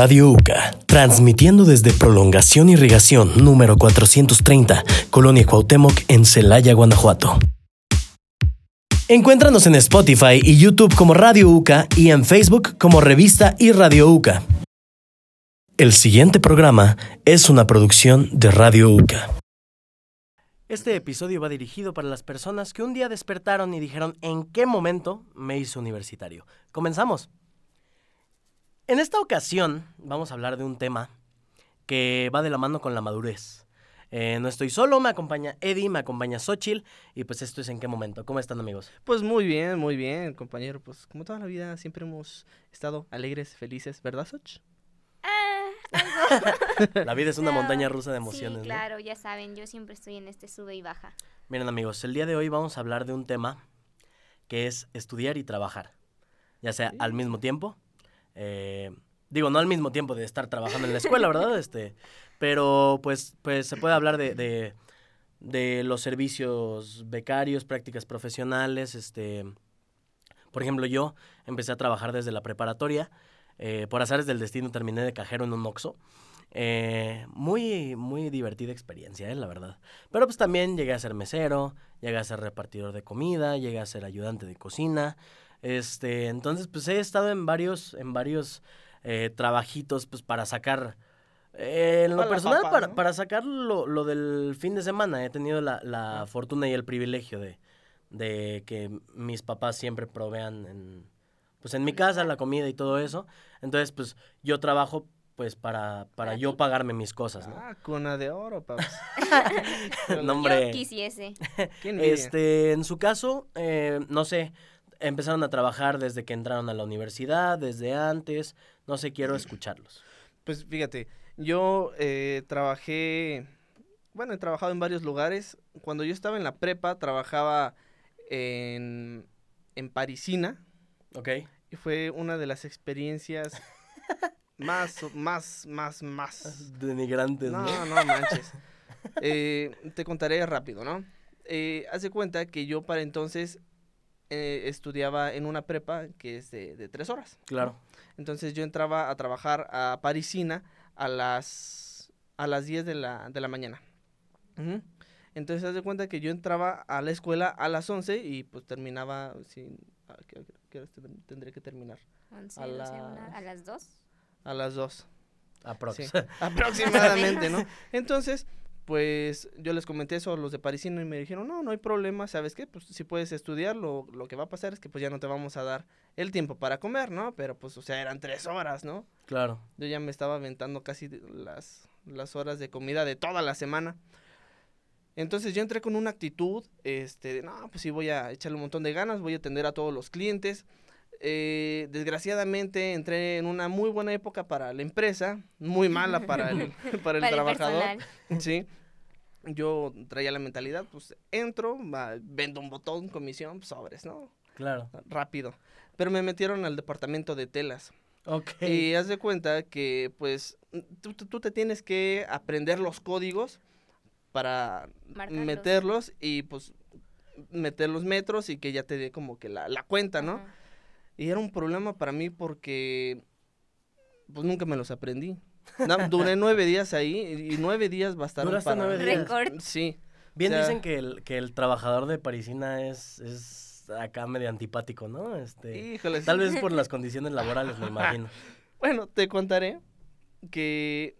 Radio UCA, transmitiendo desde Prolongación Irrigación número 430, Colonia Cuauhtémoc en Celaya, Guanajuato. Encuéntranos en Spotify y YouTube como Radio UCA y en Facebook como Revista y Radio UCA. El siguiente programa es una producción de Radio UCA. Este episodio va dirigido para las personas que un día despertaron y dijeron en qué momento me hizo universitario. Comenzamos. En esta ocasión vamos a hablar de un tema que va de la mano con la madurez. Eh, no estoy solo, me acompaña Eddie, me acompaña Xochitl y pues esto es en qué momento. ¿Cómo están amigos? Pues muy bien, muy bien, compañero. Pues como toda la vida siempre hemos estado alegres, felices, ¿verdad, Xoch? Ah, La vida es una No, montaña rusa de emociones. Sí, ¿no? claro, ya saben, yo siempre estoy en este sube y baja. Miren amigos, el día de hoy vamos a hablar de un tema que es estudiar y trabajar, ya sea al mismo tiempo. Eh, digo, no al mismo tiempo de estar trabajando en la escuela, ¿verdad? Este, pero pues, pues se puede hablar de, de, de los servicios becarios, prácticas profesionales. Este, por ejemplo, yo empecé a trabajar desde la preparatoria. eh, por azares del destino terminé de cajero en un Oxxo. Eh, muy, muy divertida experiencia, eh, la verdad. Pero pues también llegué a ser mesero, llegué a ser repartidor de comida, llegué a ser ayudante de cocina. Este, entonces, pues he estado en varios, en varios eh, trabajitos, pues para sacar. eh, en lo Para personal, papa, para, ¿no? para sacar lo, lo del fin de semana. He tenido la, la fortuna y el privilegio de, de que mis papás siempre provean en, pues en mi casa la comida y todo eso. Entonces, pues yo trabajo pues para, para Para yo pagarme mis cosas, ¿no? Ah, cuna de oro, paps. No, hombre. Yo quisiese. Este, en su caso, eh, no sé, empezaron a trabajar desde que entraron a la universidad, desde antes, no sé, quiero escucharlos. Pues fíjate, yo eh, trabajé, bueno, he trabajado en varios lugares. Cuando yo estaba en la prepa, trabajaba en, en Parisina ¿Ok? y fue una de las experiencias más, más, más, más Denigrantes, ¿no? No, no manches. Eh, te contaré rápido, ¿no? Eh, haz de cuenta que yo para entonces eh, estudiaba en una prepa que es de, de tres horas. Claro. Entonces yo entraba a trabajar a Parisina a las, a las 10 de la, de la mañana. Entonces haz de cuenta que yo entraba a la escuela a las 11 y pues terminaba sin... ¿A qué, qué horas ten- tendré que terminar? 11, A 12, las- una- a las 2. A las 2. Aprox. Sí, aproximadamente, ¿no? Entonces, pues yo les comenté eso a los de Parisino y me dijeron, no, no hay problema, ¿sabes qué? Pues si puedes estudiar, lo, lo que va a pasar es que pues ya no te vamos a dar el tiempo para comer, ¿no? Pero pues, o sea, eran tres horas, ¿no? claro. Yo ya me estaba aventando casi las, las horas de comida de toda la semana. Entonces yo entré con una actitud, este, de, no, pues sí voy a echarle un montón de ganas, voy a atender a todos los clientes. Eh, desgraciadamente entré en una muy buena época para la empresa, muy mala para el, para el Para trabajador. Sí. Yo traía la mentalidad, pues entro, va, vendo un botón, comisión, pues, sobres, ¿no? Claro. Rápido. Pero me metieron al departamento de telas. Ok. Y haz de cuenta que, pues, tú, tú- te tienes que aprender los códigos para Marcarlos. meterlos y, pues, meter los metros y que ya te dé como que la, la cuenta, ¿no? Y era un problema para mí porque, pues, nunca me los aprendí. No, duré nueve días ahí y nueve días bastaron ¿Duraste para... nueve días? Récord. Sí. Bien o sea- dicen que el, que el trabajador de Parisina es, es acá medio antipático, ¿no? Este, Híjole. tal vez por las condiciones laborales, me imagino. Bueno, te contaré que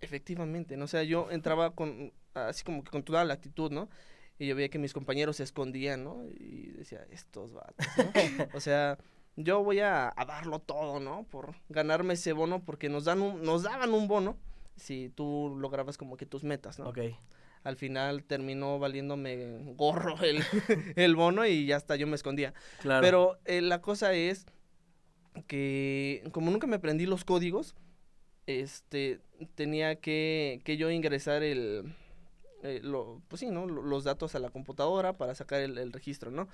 efectivamente, ¿no? O sea, yo entraba con, así como que con toda la actitud, ¿no? Y yo veía que mis compañeros se escondían, ¿no? Y decía, estos vatos, ¿no? o sea, yo voy a, a darlo todo, ¿no? Por ganarme ese bono, porque nos, dan un, nos daban un bono si tú lograbas como que tus metas, ¿no? Ok. Al final terminó valiéndome gorro el, el bono y ya hasta yo me escondía. Claro. Pero eh, la cosa es que como nunca me aprendí los códigos, este, tenía que, que yo ingresar el, eh, lo, pues sí, ¿no? Lo- Los datos a la computadora para sacar el, el registro, ¿no?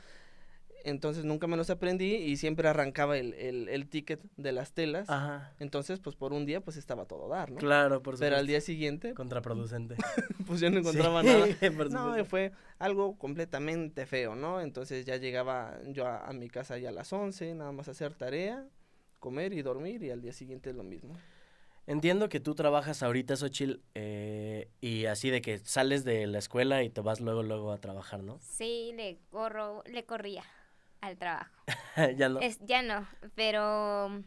Entonces nunca me los aprendí y siempre arrancaba el, el, el ticket de las telas. Ajá. Entonces, pues por un día, pues estaba todo dar, ¿no? Claro, por supuesto. Pero al día siguiente, Contraproducente. pues yo no encontraba Sí, nada. por No, fue algo completamente feo, ¿no? Entonces ya llegaba yo a, a mi casa ya a las 11, nada más hacer tarea, comer y dormir y al día siguiente lo mismo. Entiendo que tú trabajas ahorita, Xochitl, eh, y así de que sales de la escuela y te vas luego, luego a trabajar, ¿no? Sí, le corro, le corría al trabajo. ya no. Es, ya no, pero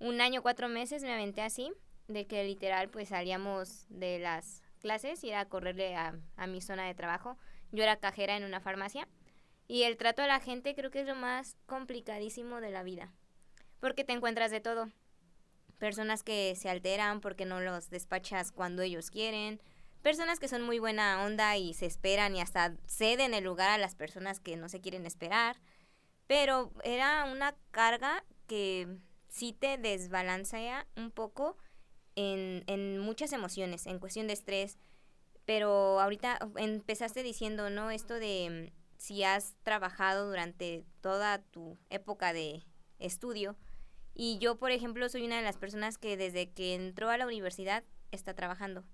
un año, cuatro meses me aventé así, de que literal pues salíamos de las clases y era a correrle a, a mi zona de trabajo. Yo era cajera en una farmacia y el trato a la gente creo que es lo más complicadísimo de la vida, porque te encuentras de todo. Personas que se alteran porque no los despachas cuando ellos quieren, personas que son muy buena onda y se esperan y hasta ceden el lugar a las personas que no se quieren esperar. Pero era una carga que sí te desbalancea un poco en, en muchas emociones, en cuestión de estrés. Pero ahorita empezaste diciendo, ¿no? Esto de mm, si has trabajado durante toda tu época de estudio. Y yo, por ejemplo, soy una de las personas que desde que entró a la universidad está trabajando.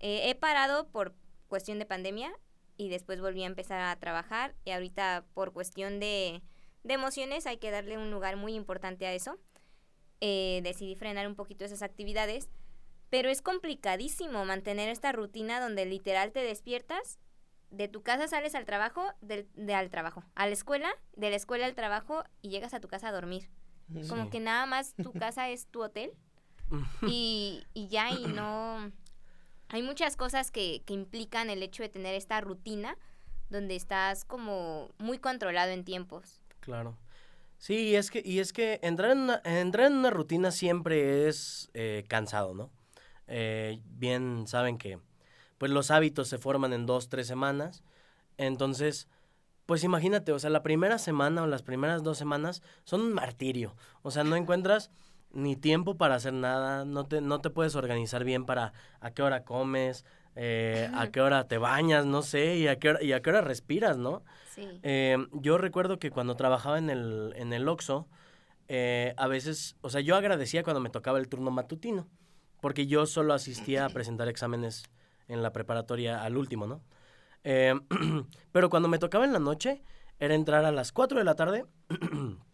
Eh, he parado por cuestión de pandemia y después volví a empezar a trabajar y ahorita por cuestión de, de emociones hay que darle un lugar muy importante a eso. Eh, decidí frenar un poquito esas actividades, pero es complicadísimo mantener esta rutina donde literal te despiertas, de tu casa sales al trabajo, del, de al trabajo, a la escuela, de la escuela al trabajo y llegas a tu casa a dormir. Como que nada más tu casa es tu hotel y, y ya y no... Hay muchas cosas que, que implican el hecho de tener esta rutina donde estás como muy controlado en tiempos. Claro. Sí, y es que, y es que entrar en una, entrar en una rutina siempre es eh, cansado, ¿no? Eh, bien saben que pues los hábitos se forman en dos, tres semanas. Entonces, pues imagínate, o sea, la primera semana o las primeras dos semanas son un martirio. O sea, no encuentras ni tiempo para hacer nada, no te, no te puedes organizar bien para a qué hora comes, eh, a qué hora te bañas, no sé, y a qué hora, y a qué hora respiras, ¿no? Sí. Eh, yo recuerdo que cuando trabajaba en el, en el Oxxo, eh, a veces, o sea, yo agradecía cuando me tocaba el turno matutino, porque yo solo asistía a presentar exámenes en la preparatoria al último, ¿no? Eh, pero cuando me tocaba en la noche, era entrar a las 4 de la tarde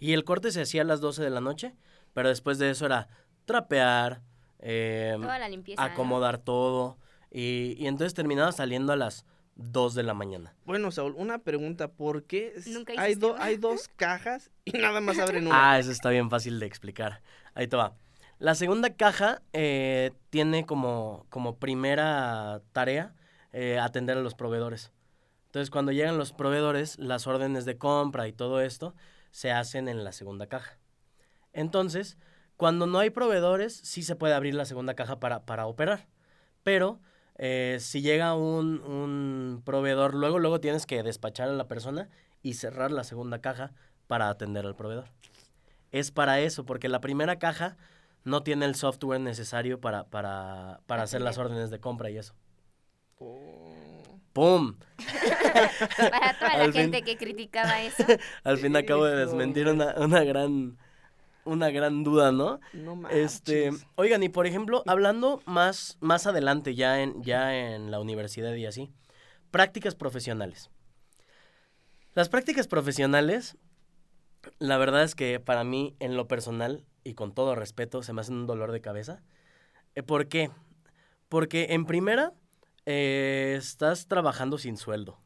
y el corte se hacía a las 12 de la noche, pero después de eso era trapear, eh, Toda la limpieza. ¿no? acomodar todo, y, y entonces terminaba saliendo a las 2 de la mañana. Bueno, Saúl, una pregunta, ¿por qué hay, do- hay dos cajas y nada más abren una? Ah, eso está bien fácil de explicar. Ahí te va. La segunda caja eh, tiene como, como primera tarea eh, atender a los proveedores. Entonces, cuando llegan los proveedores, las órdenes de compra y todo esto se hacen en la segunda caja. Entonces, cuando no hay proveedores, sí se puede abrir la segunda caja para, para operar. Pero eh, si llega un, un proveedor, luego, luego tienes que despachar a la persona y cerrar la segunda caja para atender al proveedor. Es para eso, porque la primera caja no tiene el software necesario para, para, para hacer las órdenes de compra y eso. ¡Pum! Para toda la fin- gente que criticaba eso. Al fin acabo de desmentir una, una gran una gran duda, ¿no? No manches. Este, oigan, y por ejemplo, hablando más, más adelante, ya en, ya en la universidad y así, prácticas profesionales. Las prácticas profesionales, la verdad es que para mí, en lo personal, y con todo respeto, se me hacen un dolor de cabeza. Eh, ¿Por qué? Porque en primera, eh, estás trabajando sin sueldo,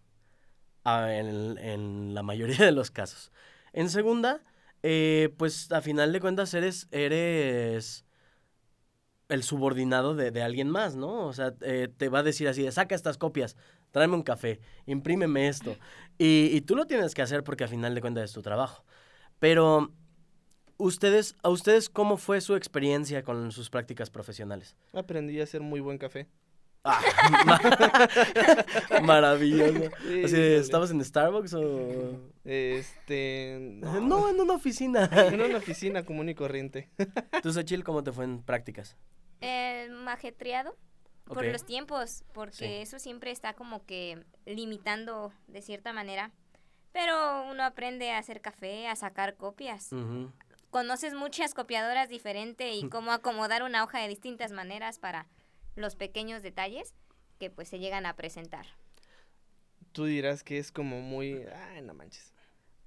ah, en, en la mayoría de los casos. En segunda, eh, pues a final de cuentas eres, eres el subordinado de, de alguien más, ¿no? O sea, eh, te va a decir así, saca estas copias, tráeme un café, imprímeme esto. Y, y tú lo tienes que hacer porque a final de cuentas es tu trabajo. Pero, ustedes, ¿a ustedes cómo fue su experiencia con sus prácticas profesionales? Aprendí a hacer muy buen café. Ah, ma- maravilloso. Sí, Así. ¿Estabas en Starbucks o...? Este. No, en una oficina. En una oficina común y corriente. ¿Tú, Xochitl, cómo te fue en prácticas? Eh, majetreado por los tiempos, porque Sí. eso siempre está como que limitando de cierta manera. Pero uno aprende a hacer café, a sacar copias. Conoces muchas copiadoras diferentes y cómo acomodar una hoja de distintas maneras para los pequeños detalles que pues se llegan a presentar. Tú dirás que es como muy. Ay, no manches.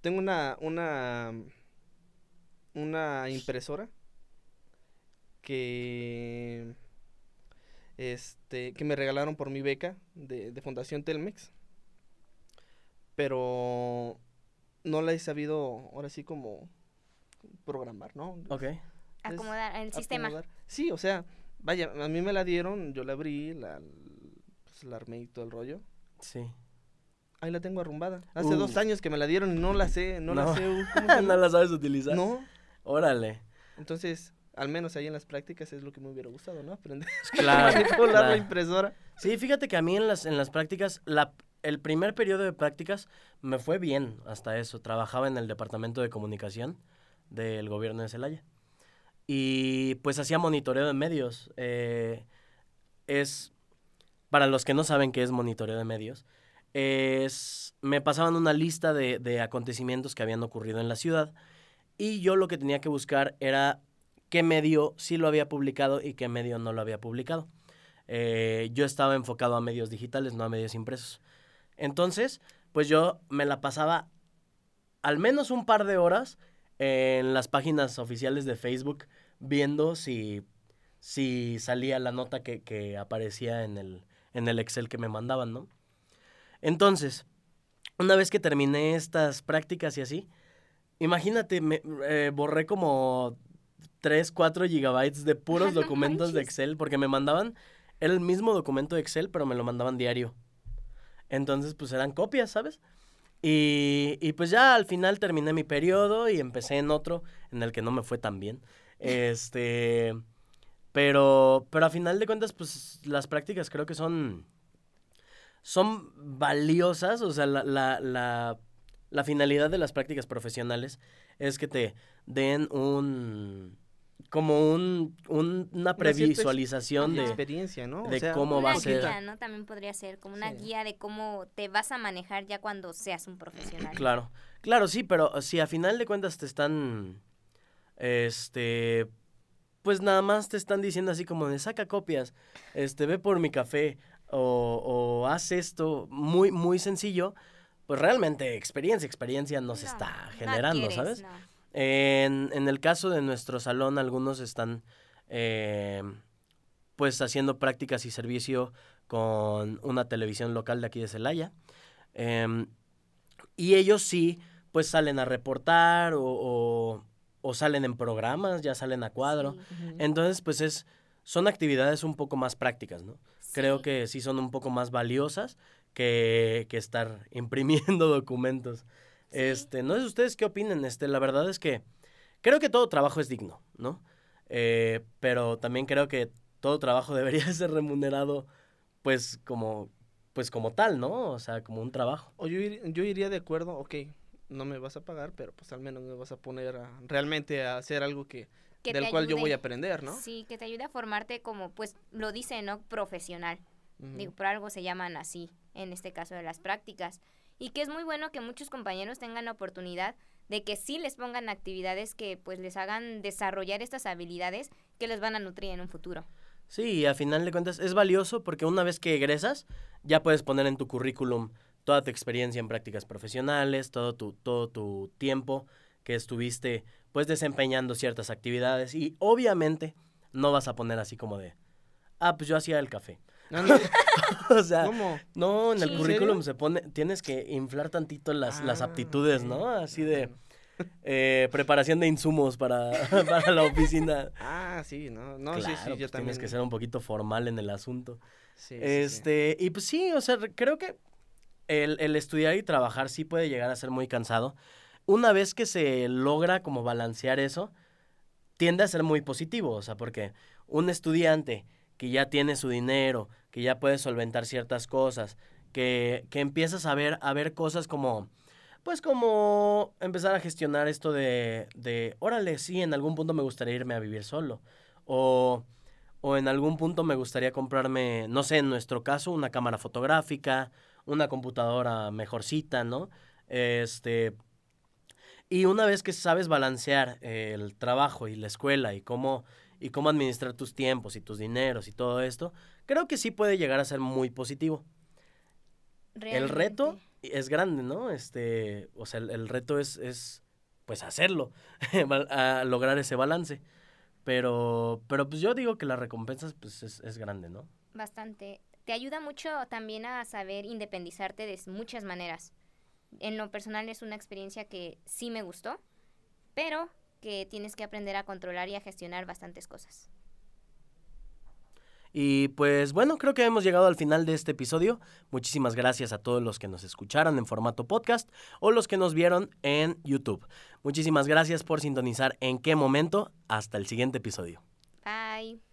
Tengo una. una una impresora que este que me regalaron por mi beca de, de Fundación Telmex pero no la he sabido ahora sí como programar no Ok. Es Acomodar el sistema. acomodar. sí o sea vaya a mí me la dieron yo la abrí la pues, la armé y todo el rollo Sí. ahí la tengo arrumbada hace Uh. dos años que me la dieron y no la sé no, la sé ¿cómo? ¿No la sabes utilizar? no Órale. Entonces, al menos ahí en las prácticas es lo que me hubiera gustado, ¿no? Aprender Claro, a manipular la impresora. Sí, fíjate que a mí en las, en las prácticas, la, el primer periodo de prácticas me fue bien hasta eso. Trabajaba en el departamento de comunicación del gobierno de Celaya. Y pues hacía monitoreo de medios. Eh, es, para los que no saben qué es monitoreo de medios, es, me pasaban una lista de, de acontecimientos que habían ocurrido en la ciudad y yo lo que tenía que buscar era qué medio sí lo había publicado y qué medio no lo había publicado. Eh, yo estaba enfocado a medios digitales, no a medios impresos. Entonces, pues yo me la pasaba al menos un par de horas en las páginas oficiales de Facebook viendo si, si salía la nota que, que aparecía en el, en el Excel que me mandaban, ¿no? Entonces, una vez que terminé estas prácticas y así, imagínate, me eh, borré como 3, 4 gigabytes de puros documentos de. Excel, porque me mandaban, era el mismo documento de Excel, pero me lo mandaban diario. Entonces, pues eran copias, ¿sabes? Y, y pues ya al final terminé mi periodo y empecé en otro en el que no me fue tan bien. Este, pero, pero a final de cuentas, pues las prácticas creo que son, son valiosas, o sea, la, la, la, la finalidad de las prácticas profesionales es que te den un, como un, un- una previsualización de, experiencia, ¿no? O de sea, cómo va a ser. guía, ¿no? También podría ser como una Sí. guía de cómo te vas a manejar ya cuando seas un profesional. Claro, claro, sí, pero si a final de cuentas te están, este, pues nada más te están diciendo así como de saca copias, este, ve por mi café o, o haz esto muy, muy sencillo, pues realmente experiencia, experiencia no se No, está no generando, ¿sabes? no. En, en el caso de nuestro salón, algunos están eh, pues haciendo prácticas y servicio con una televisión local de aquí de Celaya. Em, y ellos sí, pues salen a reportar o, o- o salen en programas, ya salen a cuadro. Sí. Entonces, pues es, son actividades un poco más prácticas, ¿no? Creo que sí son un poco más valiosas que, que estar imprimiendo documentos. Sí. Este, no sé ustedes qué opinen, este, la verdad es que creo que todo trabajo es digno, ¿no? Eh, pero también creo que todo trabajo debería ser remunerado, pues, como, pues, como tal, ¿no? O sea, como un trabajo. O yo, ir- yo iría de acuerdo, ok, no me vas a pagar, pero pues al menos me vas a poner a, realmente a hacer algo que, Que del cual yo voy a aprender, ¿no? Sí, que te ayude a formarte como, pues, lo dice, ¿no? Profesional. Digo, por algo se llaman así, en este caso de las prácticas. Y que es muy bueno que muchos compañeros tengan la oportunidad de que sí les pongan actividades que pues les hagan desarrollar estas habilidades que les van a nutrir en un futuro. Sí, a final de cuentas es valioso porque una vez que egresas, ya puedes poner en tu currículum toda tu experiencia en prácticas profesionales, todo tu, todo tu tiempo que estuviste pues desempeñando ciertas actividades y obviamente no vas a poner así como de, ah, pues yo hacía el café. No, no, o sea, ¿Cómo? no, en el Sí. ¿En currículum serio? se pone, tienes que inflar tantito las, las Ah, aptitudes, ok. ¿no? Así de eh, preparación de insumos para, para la oficina. Ah, sí, no, no, claro, sí, sí, yo pues también. tienes que ser un poquito formal en el asunto. sí, sí, sí. Este, y pues sí, o sea, re- creo que el, el estudiar y trabajar sí puede llegar a ser muy cansado. Una vez que se logra como balancear eso, tiende a ser muy positivo, o sea, porque un estudiante que ya tiene su dinero, que ya puede solventar ciertas cosas, que, que empiezas a ver, a ver cosas como, pues como empezar a gestionar esto de, de, órale, sí, en algún punto me gustaría irme a vivir solo, o o en algún punto me gustaría comprarme, no sé, en nuestro caso, una cámara fotográfica, una computadora mejorcita, ¿no? Este. Y una vez que sabes balancear el trabajo y la escuela y cómo, y cómo administrar tus tiempos y tus dineros y todo esto, creo que sí puede llegar a ser muy positivo. El reto es grande, ¿no? Este, o sea, el, el reto es, es, pues hacerlo, a lograr ese balance. Pero, pero pues yo digo que las recompensas pues es, es grande, ¿no? Bastante. Te ayuda mucho también a saber independizarte de muchas maneras. En lo personal es una experiencia que sí me gustó, pero que tienes que aprender a controlar y a gestionar bastantes cosas. Y pues bueno, creo que hemos llegado al final de este episodio. Muchísimas gracias a todos los que nos escucharon en formato podcast o los que nos vieron en YouTube. Muchísimas gracias por sintonizar en qué momento. Hasta el siguiente episodio. Bye.